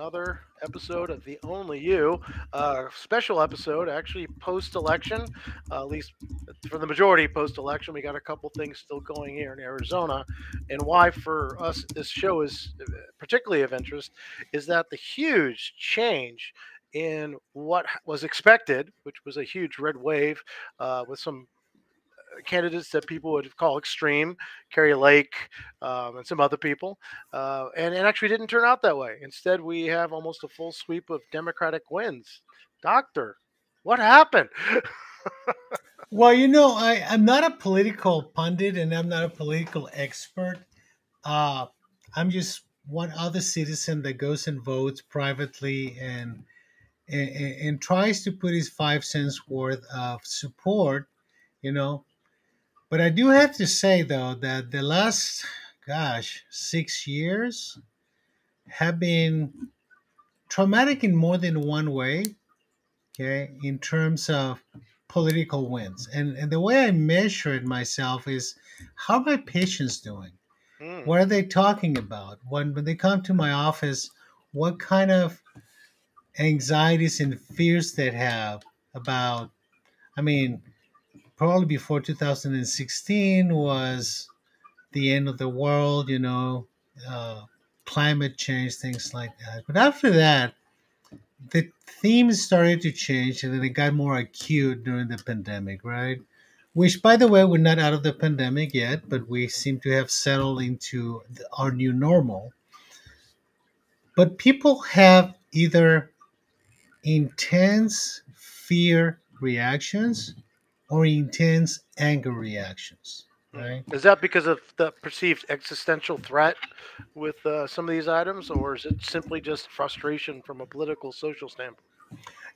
another episode of The Only You, uh, special episode, actually post election, uh, at least for the majority post election. We got a couple things still going here in Arizona. And why, for us, this show is uh, particularly of interest is that the huge change in what was expected, which was a huge red wave uh, with some candidates that people would call extreme, Kari Lake, um, and some other people, uh, and it actually didn't turn out that way. Instead, we have almost a full sweep of Democratic wins. Doctor, what happened? well, you know, I, I'm not a political pundit and I'm not a political expert. Uh, I'm just one other citizen that goes and votes privately and, and, and tries to put his five cents worth of support, you know, but I do have to say, though, that the last, gosh, six years have been traumatic in more than one way, okay, in terms of political wins. And, and the way I measure it myself is how are my patients doing? Mm. What are they talking about? When, when they come to my office, what kind of anxieties and fears they have about, I mean, probably before 2016 was the end of the world, you know, uh, climate change, things like that. But after that, the themes started to change and then it got more acute during the pandemic, right? Which, by the way, we're not out of the pandemic yet, but we seem to have settled into our new normal. But people have either intense fear reactions or intense anger reactions. Right? Is that because of the perceived existential threat with uh, some of these items, or is it simply just frustration from a political, social standpoint?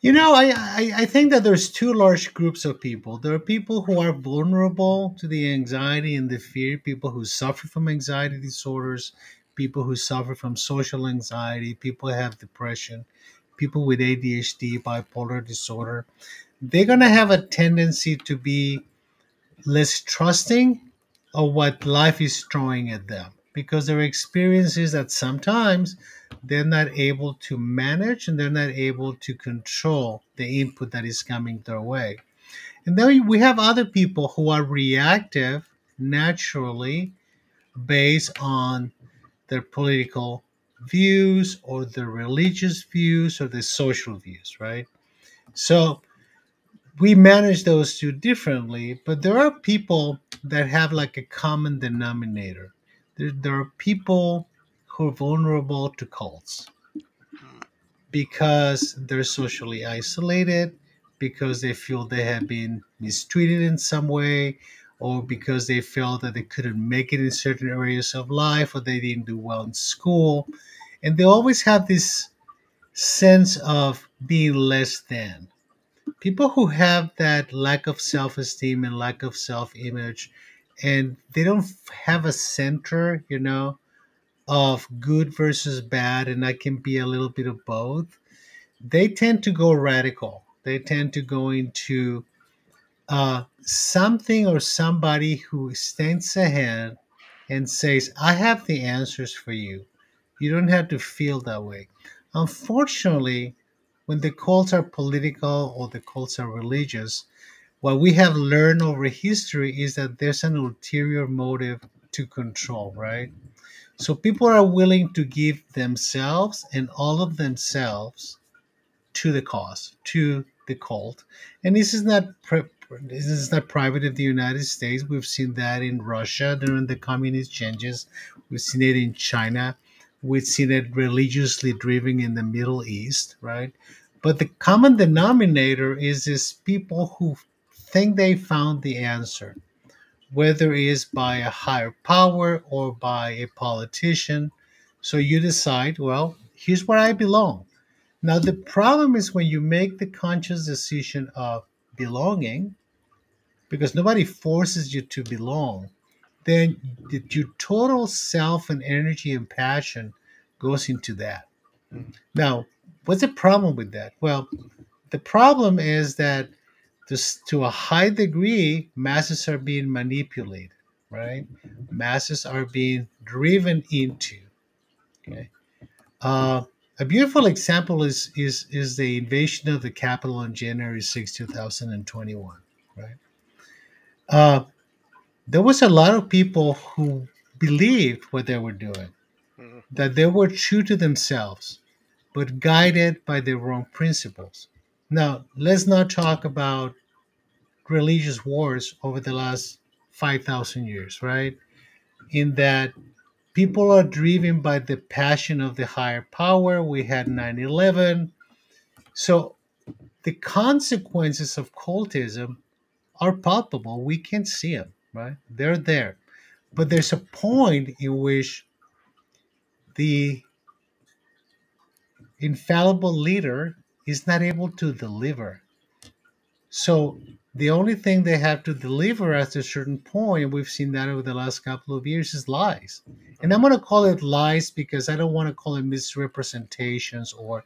You know, I, I, I think that there's two large groups of people. There are people who are vulnerable to the anxiety and the fear, people who suffer from anxiety disorders, people who suffer from social anxiety, people who have depression, people with ADHD, bipolar disorder they're going to have a tendency to be less trusting of what life is throwing at them because their experience is that sometimes they're not able to manage and they're not able to control the input that is coming their way. And then we have other people who are reactive naturally based on their political views or their religious views or their social views, right? So we manage those two differently, but there are people that have like a common denominator. There, there are people who are vulnerable to cults because they're socially isolated, because they feel they have been mistreated in some way, or because they felt that they couldn't make it in certain areas of life, or they didn't do well in school. And they always have this sense of being less than people who have that lack of self-esteem and lack of self-image and they don't have a center you know of good versus bad and I can be a little bit of both they tend to go radical. They tend to go into uh, something or somebody who stands ahead and says i have the answers for you. You don't have to feel that way. Unfortunately when the cults are political or the cults are religious, what we have learned over history is that there's an ulterior motive to control, right? So people are willing to give themselves and all of themselves to the cause, to the cult. And this is not this is not private of the United States. We've seen that in Russia during the communist changes. We've seen it in China we've seen it religiously driven in the Middle East, right? But the common denominator is this people who think they found the answer, whether it is by a higher power or by a politician. So you decide, well, here's where I belong. Now, the problem is when you make the conscious decision of belonging, because nobody forces you to belong, then your total self and energy and passion goes into that. Now, what's the problem with that? Well, the problem is that just to a high degree, masses are being manipulated, right? Masses are being driven into. Okay. Uh, a beautiful example is is is the invasion of the Capitol on January 6, 2021. Right. Uh, there was a lot of people who believed what they were doing. That they were true to themselves, but guided by the wrong principles. Now, let's not talk about religious wars over the last 5,000 years, right? In that people are driven by the passion of the higher power. We had 9 11. So the consequences of cultism are palpable. We can see them, right? They're there. But there's a point in which the infallible leader is not able to deliver. So the only thing they have to deliver at a certain point, we've seen that over the last couple of years, is lies. And I'm going to call it lies because I don't want to call it misrepresentations or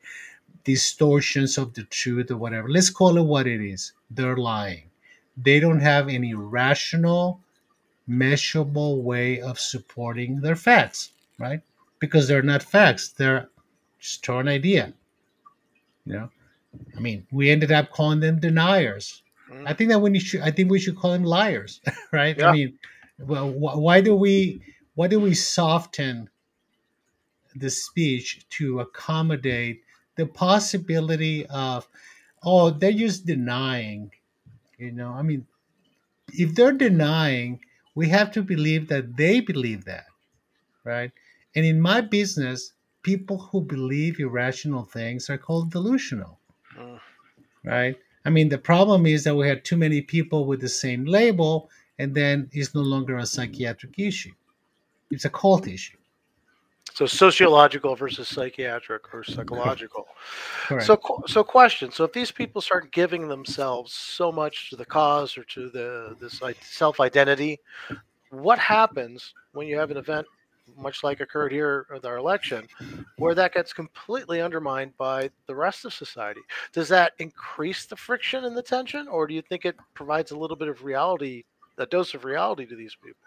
distortions of the truth or whatever. Let's call it what it is. They're lying. They don't have any rational, measurable way of supporting their facts, right? Because they're not facts. They're just an idea. You know, I mean, we ended up calling them deniers. Mhm. I think that when you should, I think we should call them liars, right? Yeah. I mean, well, wh- why do we, why do we soften the speech to accommodate the possibility of, oh, they're just denying, you know? I mean, if they're denying, we have to believe that they believe that, right? And in my business, people who believe irrational things are called delusional Mm. right? I mean, the problem is that we had too many people with the same label, and then it's no longer a psychiatric issue. It's a cult issue. So sociological versus psychiatric or psychological. Correct. So, so question. So, if these people start giving themselves so much to the cause or to the this self identity, what happens when you have an event, much like occurred here with our election, where that gets completely undermined by the rest of society? Does that increase the friction and the tension, or do you think it provides a little bit of reality, a dose of reality to these people,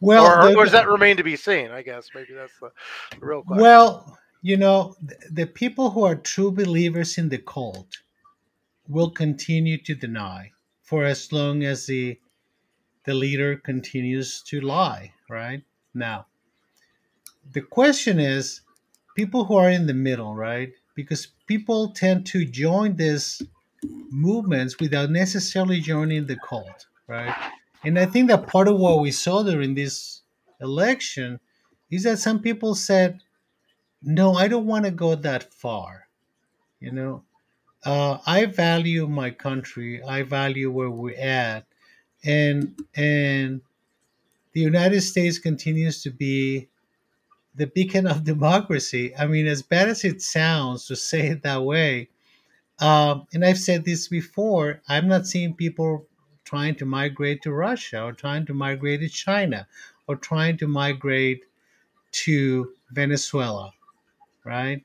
well, or, the- or does that remain to be seen? I guess maybe that's the, the real question. well, you know, th- the people who are true believers in the cult will continue to deny for as long as the the leader continues to lie. Right now, the question is, people who are in the middle, right? Because people tend to join these movements without necessarily joining the cult, right? And I think that part of what we saw during this election is that some people said, "No, I don't want to go that far." You know, uh, I value my country. I value where we're at, and and the United States continues to be the beacon of democracy. I mean, as bad as it sounds to say it that way, um, and I've said this before, I'm not seeing people trying to migrate to Russia or trying to migrate to China or trying to migrate to Venezuela, right?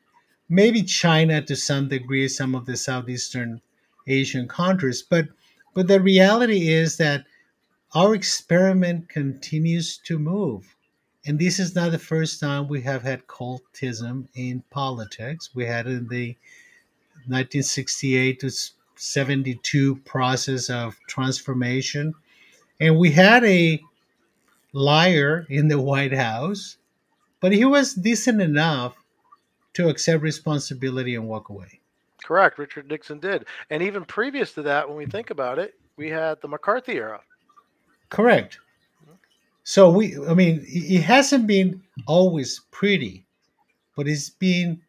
Maybe China to some degree, some of the Southeastern Asian countries, but but the reality is that our experiment continues to move. And this is not the first time we have had cultism in politics. We had in the 1968 to 72 process of transformation. And we had a liar in the White House, but he was decent enough to accept responsibility and walk away. Correct. Richard Nixon did. And even previous to that, when we think about it, we had the McCarthy era. Correct. So we, I mean, it hasn't been always pretty, but it's been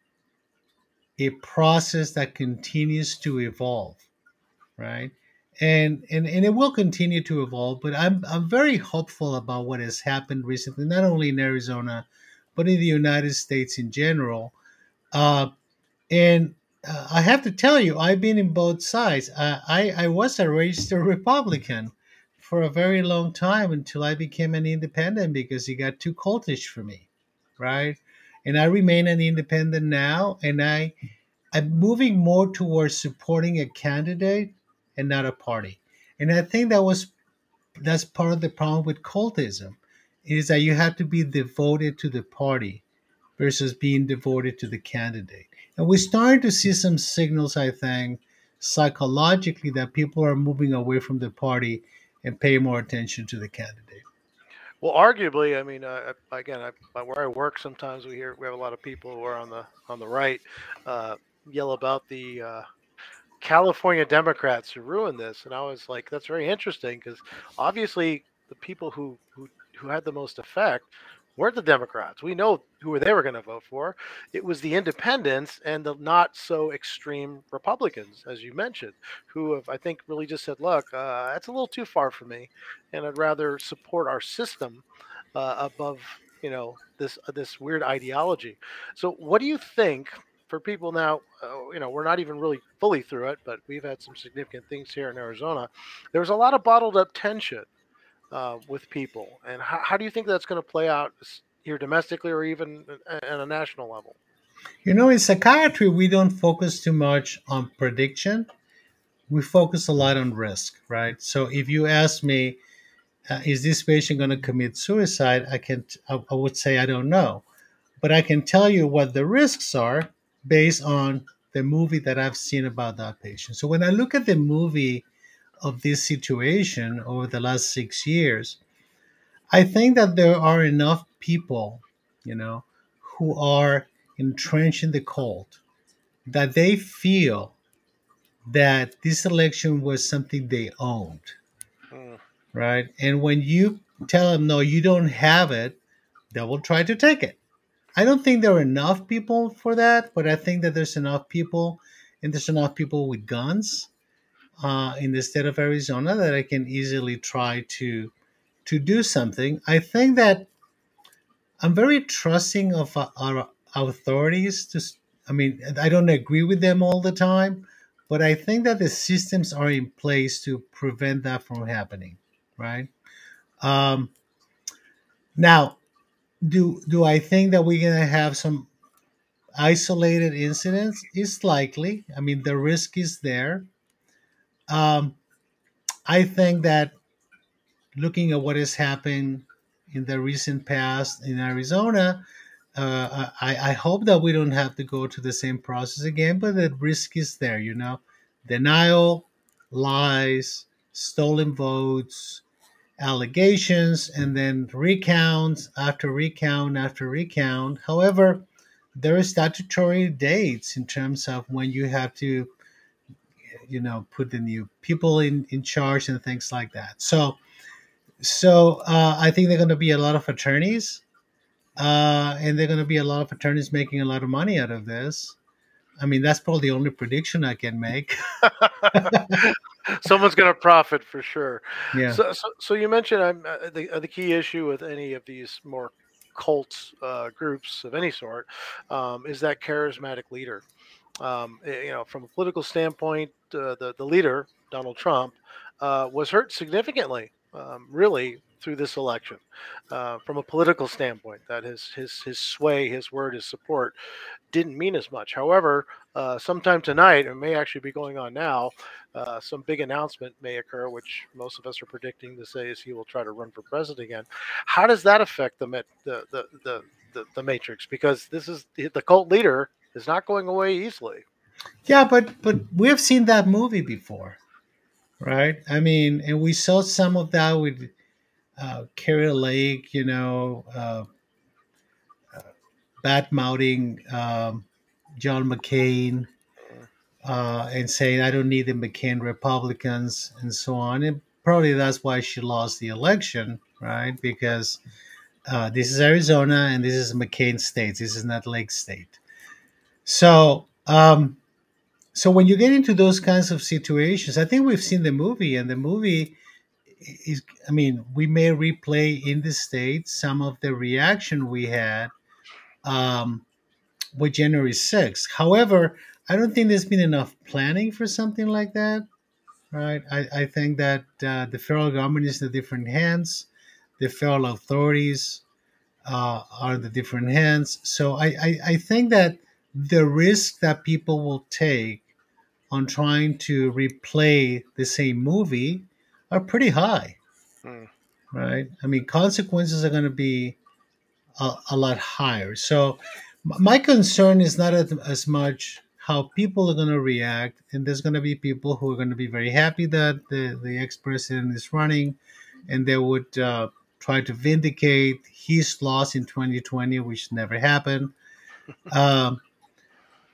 a process that continues to evolve, right? And and and it will continue to evolve. But I'm I'm very hopeful about what has happened recently, not only in Arizona, but in the United States in general. Uh, and uh, I have to tell you, I've been in both sides. Uh, I I was a registered Republican for a very long time until I became an independent because he got too cultish for me, right? And I remain an independent now, and I I'm moving more towards supporting a candidate and not a party. And I think that was that's part of the problem with cultism is that you have to be devoted to the party versus being devoted to the candidate. And we're starting to see some signals, I think, psychologically that people are moving away from the party and pay more attention to the candidate. Well, arguably, I mean, uh, again, I, where I work, sometimes we hear we have a lot of people who are on the on the right uh, yell about the uh, California Democrats who ruined this, and I was like, that's very interesting because obviously the people who who who had the most effect weren't the Democrats. We know who they were going to vote for. It was the independents and the not so extreme Republicans, as you mentioned, who have, I think, really just said, look, uh, that's a little too far for me. And I'd rather support our system uh, above, you know, this, uh, this weird ideology. So what do you think for people now, uh, you know, we're not even really fully through it, but we've had some significant things here in Arizona. There's a lot of bottled up tension uh, with people, and how, how do you think that's going to play out here domestically or even at a national level? You know, in psychiatry, we don't focus too much on prediction. We focus a lot on risk, right? So if you ask me, uh, is this patient going to commit suicide? I can, I, I would say I don't know, but I can tell you what the risks are based on the movie that I've seen about that patient. So when I look at the movie of this situation over the last six years, I think that there are enough people, you know, who are entrenched in the cult that they feel that this election was something they owned. Mm. Right? And when you tell them, no, you don't have it, they will try to take it. I don't think there are enough people for that, but I think that there's enough people, and there's enough people with guns uh, in the state of Arizona that I can easily try to to do something. I think that I'm very trusting of uh, our authorities. To, I mean, I don't agree with them all the time, but I think that the systems are in place to prevent that from happening. Right. Um, now, do do I think that we're gonna have some isolated incidents? It's likely. I mean, the risk is there. Um, I think that looking at what has happened in the recent past in Arizona, uh, I, I hope that we don't have to go to the same process again, but the risk is there, you know. Denial, lies, stolen votes, allegations, and then recounts after recount after recount. However, there are statutory dates in terms of when you have to, you know, put the new people in, in charge and things like that. So, so uh, I think there are going to be a lot of attorneys, uh, and there are going to be a lot of attorneys making a lot of money out of this. I mean, that's probably the only prediction I can make. Someone's going to profit for sure. Yeah. So, so, so you mentioned um, uh, the uh, the key issue with any of these more cult uh, groups of any sort um, is that charismatic leader. Um, eh, you know, from a political standpoint, uh, the the leader Donald Trump uh, was hurt significantly um, really through this election uh, from a political standpoint that his his his sway his word his support didn't mean as much. However uh, sometime tonight it may actually be going on now uh, some big announcement may occur which most of us are predicting to say is he will try to run for president again. How does that affect the the the, the, the matrix? Because this is the cult leader is not going away easily yeah but but we have seen that movie before right? I mean, and we saw some of that with uh, Kari Lake, you know, uh, uh, bad mouthing um, John McCain uh, and saying, I don't need the McCain Republicans and so on. And probably that's why she lost the election, right? Because uh, this is Arizona and this is McCain state. This is not Lake State. So, um, so when you get into those kinds of situations, I think we've seen the movie, and the movie is, I mean, we may replay in the States some of the reaction we had um, with January 6th. However, I don't think there's been enough planning for something like that, right? I, I think that uh, the federal government is in the different hands, the federal authorities uh, are in the different hands. So I, I, I think that the risk that people will take on trying to replay the same movie are pretty high, mm. right? I mean, consequences are going to be a, a, lot higher. So, My concern is not as, as much how people are going to react, and there's going to be people who are going to be very happy that the, the ex president is running, and they would uh, try to vindicate his loss in 2020, which never happened. Um,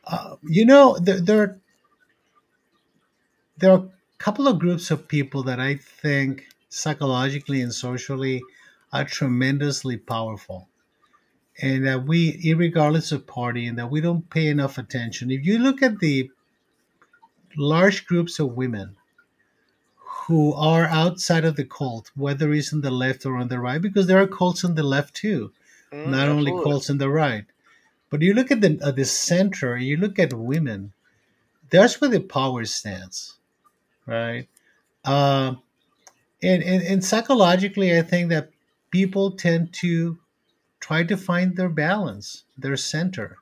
uh, you know, there, there, there are a couple of groups of people that I think psychologically and socially are tremendously powerful and that we, regardless of party, and that we don't pay enough attention. If you look at the large groups of women who are outside of the cult, whether it's on the left or on the right, because there are cults on the left too, mm, not absolutely. only cults on the right. But you look at the at the center, you look at women. That's where the power stands, right? Uh, and, and and psychologically, I think that people tend to try to find their balance, their center.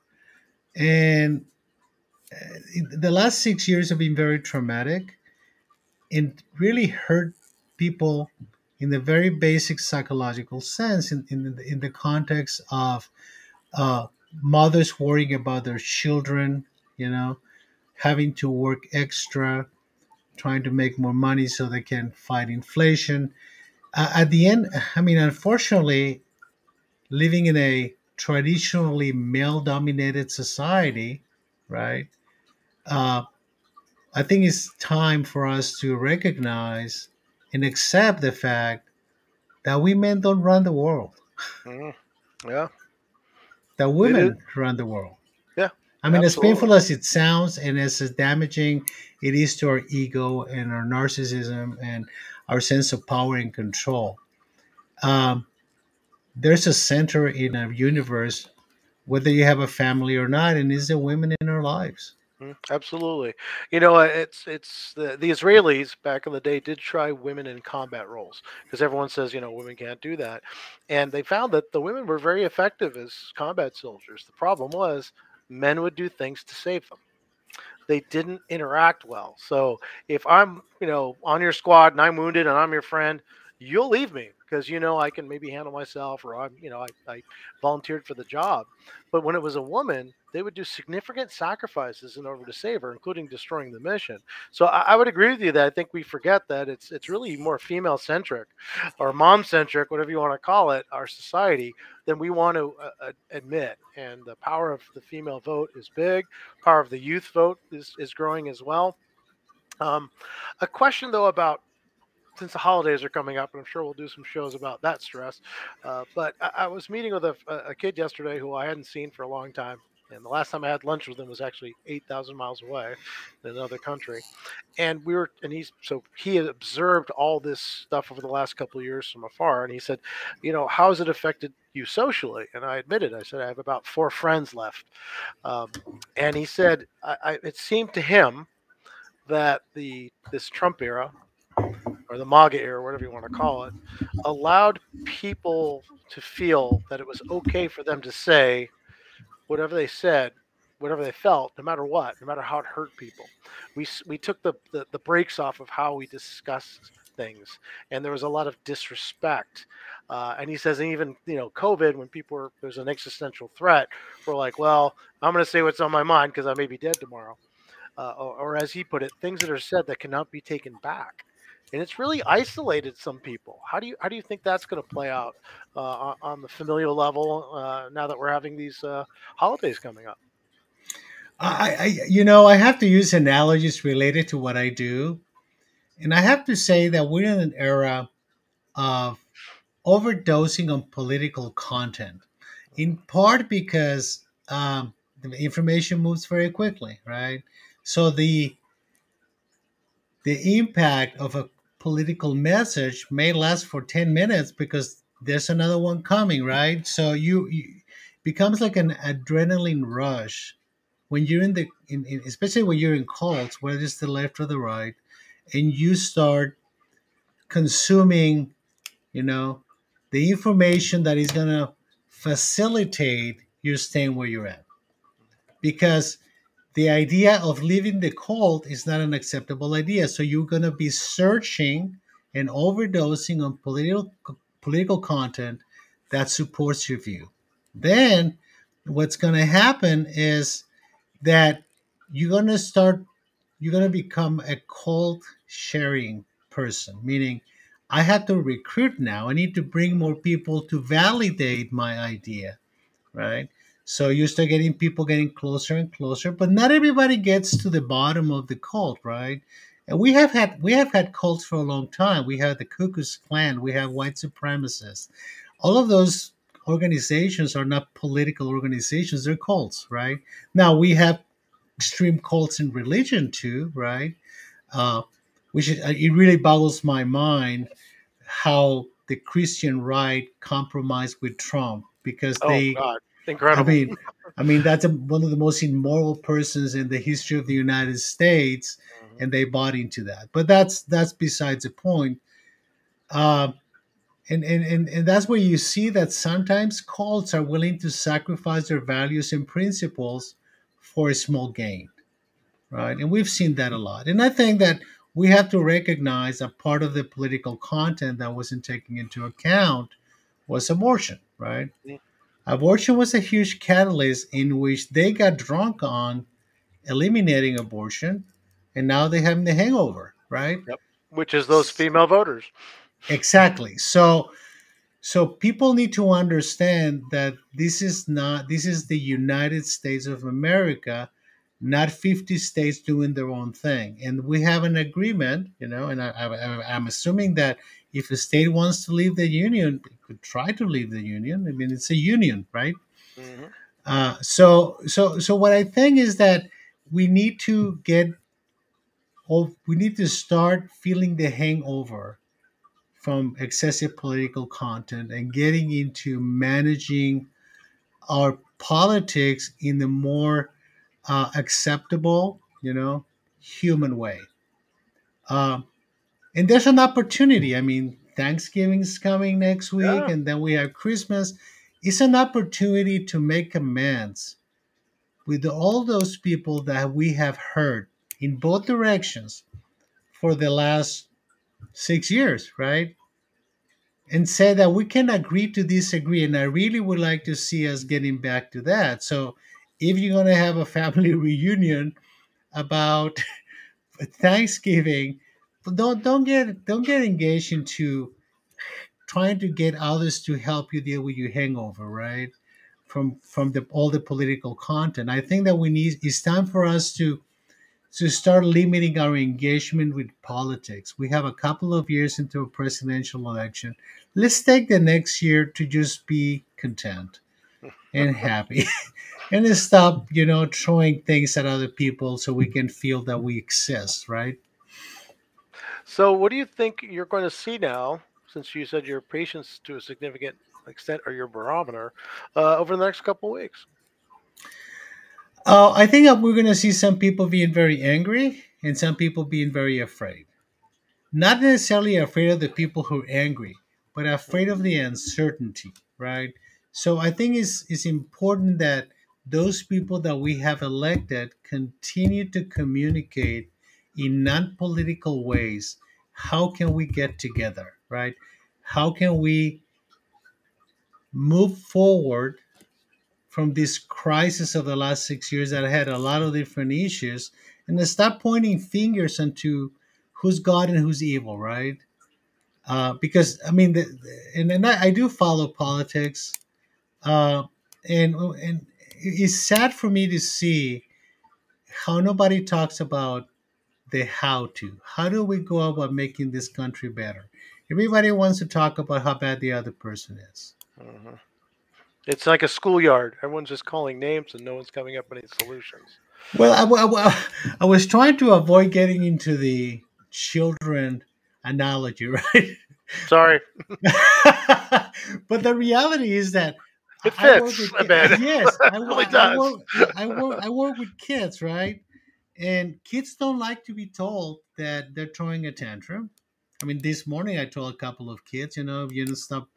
And uh, the last six years have been very traumatic and really hurt people in the very basic psychological sense, in, in, in the context of uh, mothers worrying about their children, you know, having to work extra, trying to make more money so they can fight inflation. Uh, at the end, I mean, unfortunately, living in a traditionally male dominated society, right? Uh, I think it's time for us to recognize and accept the fact that women don't run the world. Mm, yeah. That women run the world. Yeah. I mean, absolutely. as painful as it sounds and as damaging it is to our ego and our narcissism and our sense of power and control, um, there's a center in our universe, whether you have a family or not, and is the women in our lives. Mm, absolutely, you know it's it's the the Israelis back in the day did try women in combat roles because everyone says you know women can't do that, and they found that the women were very effective as combat soldiers. The problem was men would do things to save them they didn't interact well. So if I'm, you know, on your squad and I'm wounded and I'm your friend, you'll leave me because you know I can maybe handle myself or I'm you know I, I volunteered for the job. But when it was a woman, they would do significant sacrifices in order to save her, including destroying the mission. So I, I would agree with you that I think we forget that it's it's really more female centric or mom centric, whatever you want to call it, our society than we want to uh, admit. And the power of the female vote is big. Power of the youth vote is is growing as well. Um, a question though about since the holidays are coming up, and I'm sure we'll do some shows about that stress. Uh, but I, I, was meeting with a, a, kid yesterday who I hadn't seen for a long time. And the last time I had lunch with him was actually 8,000 miles away in another country. And we were, and he's, so he had observed all this stuff over the last couple of years from afar. And he said, you know, how has it affected you socially? And I admitted, I said, I have about four friends left. Um, and he said, I, I, it seemed to him that the, this Trump era, or the MAGA era, whatever you want to call it, allowed people to feel that it was okay for them to say whatever they said, whatever they felt, no matter what, no matter how it hurt people. We, we took the, the, the brakes off of how we discussed things, and there was a lot of disrespect. Uh, and he says, even you know, COVID, when people were there's an existential threat, we're like, well, I'm going to say what's on my mind because I may be dead tomorrow. Uh, or, or, as he put it, things that are said that cannot be taken back and it's really isolated some people. How do you how do you think that's going to play out uh, on the familial level uh, now that we're having these uh, holidays coming up? I, I, you know, I have to use analogies related to what I do, and I have to say that we're in an era of overdosing on political content, in part because um, the information moves very quickly, right? So the the impact of a political message may last for 10 minutes because there's another one coming right? So you, you becomes like an adrenaline rush when you're in the in, in, especially when you're in cults whether it's the left or the right and you start consuming you know the information that is going to facilitate you staying where you're at. Because the idea of leaving the cult is not an acceptable idea. So you're going to be searching and overdosing on political political content that supports your view. Then what's going to happen is that you're going to start you're going to become a cold sharing person meaning i have to recruit now i need to bring more people to validate my idea right so you start getting people getting closer and closer but not everybody gets to the bottom of the cult right? And we have had we have had cults for a long time. We have the Ku Klux Klan we have white supremacists. All of those organizations are not political organizations they're cults right? Now we have extreme cults in religion too right? Uh, which is, it really boggles my mind how the christian right compromised with trump because Oh they God, i mean i mean that's a, one of the most immoral persons in the history of the united states Mhm. and they bought into that but that's that's besides the point uh, and, and, and, and that's where you see that sometimes cults are willing to sacrifice their values and principles for a small gain, right? And we've seen that a lot. And I think that we have to recognize that part of the political content that wasn't taken into account was abortion, right? Yeah. Abortion was a huge catalyst in which they got drunk on eliminating abortion, and now they're having the hangover, right? Yep. Which is those female voters. Exactly. So so people need to understand that this is not this is the United States of America, not 50 states doing their own thing. And we have an agreement, you know, and I, I, I'm assuming that if a state wants to leave the union, it could try to leave the union. I mean, it's a union, right? Mhm. Uh, so so so what I think is that we need to get we need to start feeling the hangover from excessive political content and getting into managing our politics in the more uh, acceptable, you know, human way. Um, and there's an opportunity. I mean, Thanksgiving's coming next week, Yeah. and then we have Christmas. It's an opportunity to make amends with all those people that we have hurt in both directions for the last six years, right? And say that we can agree to disagree. And I really would like to see us getting back to that. So if you're going to have a family reunion about Thanksgiving, don't don't get don't get engaged into trying to get others to help you deal with your hangover, right? From from the all the political content. I think that we need it's time for us to to start limiting our engagement with politics. We have a couple of years into a presidential election. Let's take the next year to just be content and happy. and stop, you know, throwing things at other people so we can feel that we exist, right? So, what do you think you're going to see now, since you said your patients to a significant extent are your barometer, uh, over the next couple of weeks? Uh, I think we're going to see some people being very angry and some people being very afraid. Not necessarily afraid of the people who are angry, but afraid of the uncertainty, right? So I think it's, it's important that those people that we have elected continue to communicate in non political ways. How can we get together, right? How can we move forward from this crisis of the last six years that had a lot of different issues and stop pointing fingers into who's God and who's evil, right? Uh, because I mean, the, and, and I, I do follow politics, uh, and and it's sad for me to see how nobody talks about the how to. How do we go about making this country better? Everybody wants to talk about how bad the other person is. Mhm. It's like a schoolyard. Everyone's just calling names and no one's coming up with any solutions. Well, I was trying to avoid getting into the children analogy, right? Sorry. but the reality is that It I work with ki- Yes, I, It really I does. work, I work. I work with kids, right? And kids don't like to be told that they're throwing a tantrum. I mean, this morning I told a couple of kids, you know, you know, stop.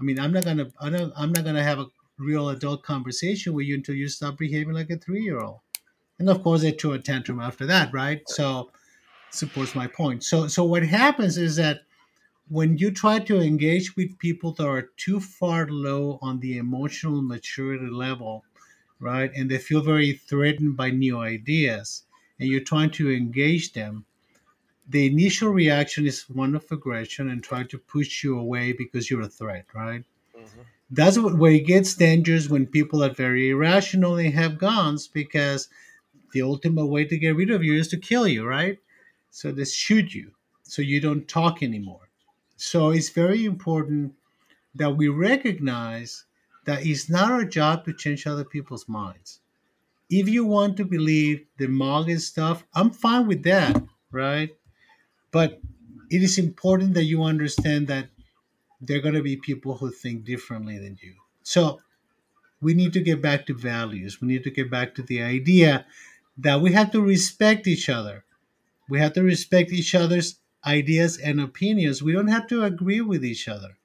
I mean, I'm not gonna, I don't, I'm not gonna have a real adult conversation with you until you stop behaving like a three-year-old. And of course, they threw a tantrum after that, right? So supports my point. So, so what happens is that when you try to engage with people that are too far low on the emotional maturity level right? And they feel very threatened by new ideas, and you're trying to engage them. The initial reaction is one of aggression and trying to push you away because you're a threat, right? Mm-hmm. That's where it gets dangerous when people are very irrational and have guns because the ultimate way to get rid of you is to kill you, right? So they shoot you so you don't talk anymore. So it's very important that we recognize that it's not our job to change other people's minds. If you want to believe the MAGA stuff, I'm fine with that, right? But it is important that you understand that there are going to be people who think differently than you. So we need to get back to values. We need to get back to the idea that we have to respect each other. We have to respect each other's ideas and opinions. We don't have to agree with each other.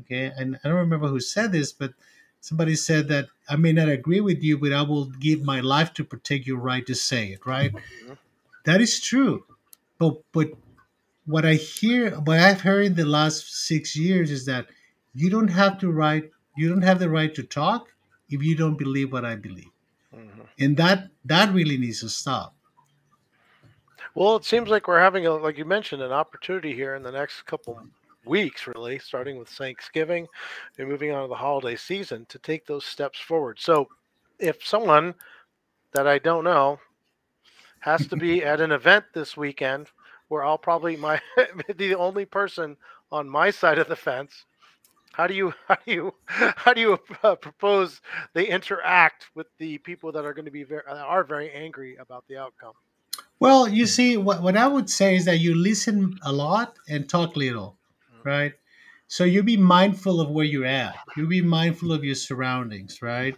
Okay. And I don't remember who said this, but somebody said that I may not agree with you, but I will give my life to protect your right to say it, right? Mm-hmm. That is true. But but what I hear what I've heard in the last six years is that you don't have to write you don't have the right to talk if you don't believe what I believe. Mm-hmm. And that that really needs to stop. Well, it seems like we're having a like you mentioned an opportunity here in the next couple weeks, really, starting with Thanksgiving and moving on to the holiday season to take those steps forward. So, if someone that I don't know has to be at an event this weekend where I'll probably my be the only person on my side of the fence. How do you how do you how do you uh, propose they interact with the people that are going to be very are very angry about the outcome? Well, you see, what, what I would say is that you listen a lot and talk little right? So you be mindful of where you're at. You be mindful of your surroundings, right?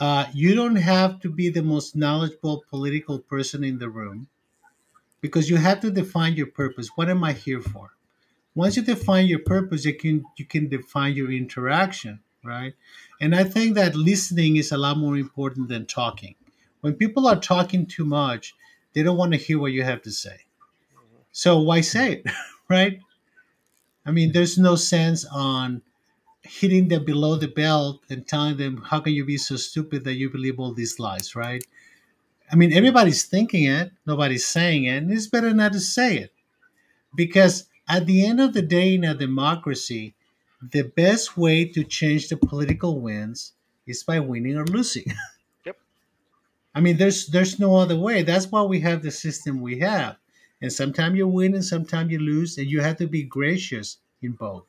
Uh, you don't have to be the most knowledgeable political person in the room because you have to define your purpose. What am I here for? Once you define your purpose, you can you can define your interaction, right? And I think that listening is a lot more important than talking. When people are talking too much, they don't want to hear what you have to say. So why say it, right? I mean, there's no sense on hitting them below the belt and telling them, how can you be so stupid that you believe all these lies, right? I mean, everybody's thinking it, nobody's saying it, and it's better not to say it. Because at the end of the day, in a democracy, the best way to change the political winds is by winning or losing. Yep. I mean, there's there's no other way. That's why we have the system we have and sometimes you win and sometimes you lose and you have to be gracious in both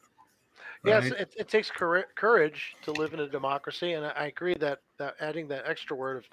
right? yes it, it takes courage to live in a democracy and i agree that, that adding that extra word of,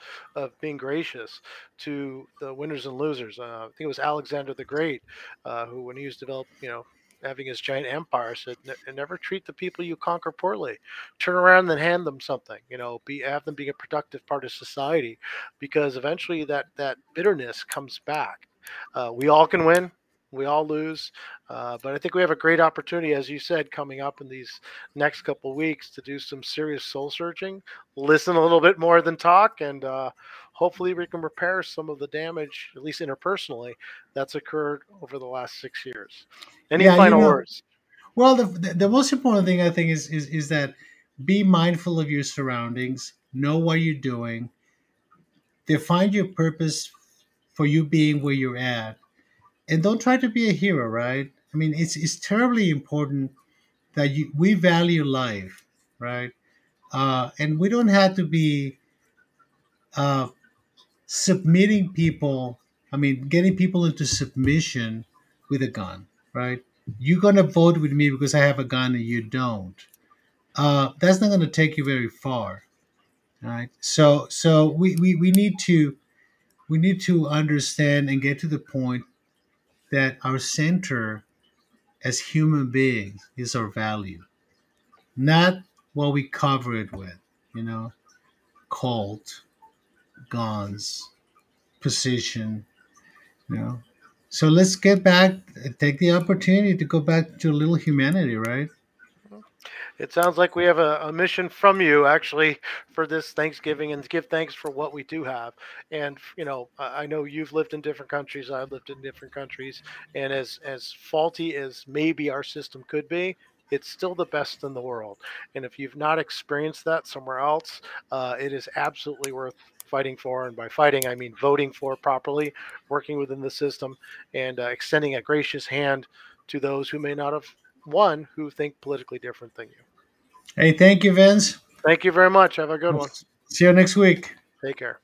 of being gracious to the winners and losers uh, i think it was alexander the great uh, who when he was developed you know having his giant empire said never treat the people you conquer poorly turn around and hand them something you know be have them be a productive part of society because eventually that that bitterness comes back uh, we all can win. We all lose, uh, but I think we have a great opportunity, as you said, coming up in these next couple weeks to do some serious soul searching, listen a little bit more than talk, and uh, hopefully we can repair some of the damage, at least interpersonally, that's occurred over the last six years. Any yeah, final you know, words? Well, the, the, the most important thing I think is, is is that be mindful of your surroundings, know what you're doing, define your purpose for you being where you're at. And don't try to be a hero, right? I mean, it's it's terribly important that you we value life, right? Uh, and we don't have to be uh, submitting people. I mean, getting people into submission with a gun, right? You're gonna vote with me because I have a gun and you don't. Uh, that's not gonna take you very far, right? So, so we, we, we need to we need to understand and get to the point that our center as human beings is our value, not what we cover it with, you know, cult, guns, position, you know. So let's get back, take the opportunity to go back to a little humanity, right? It sounds like we have a, a, mission from you actually for this Thanksgiving and give thanks for what we do have. And you know, I know you've lived in different countries. I've lived in different countries, and as as faulty as maybe our system could be, it's still the best in the world. And if you've not experienced that somewhere else, uh, it is absolutely worth fighting for. And by fighting, I mean voting for properly, working within the system, and uh, extending a gracious hand to those who may not have won who think politically different than you. Hey, thank you, Vince. Thank you very much. Have a good one. See you next week. Take care.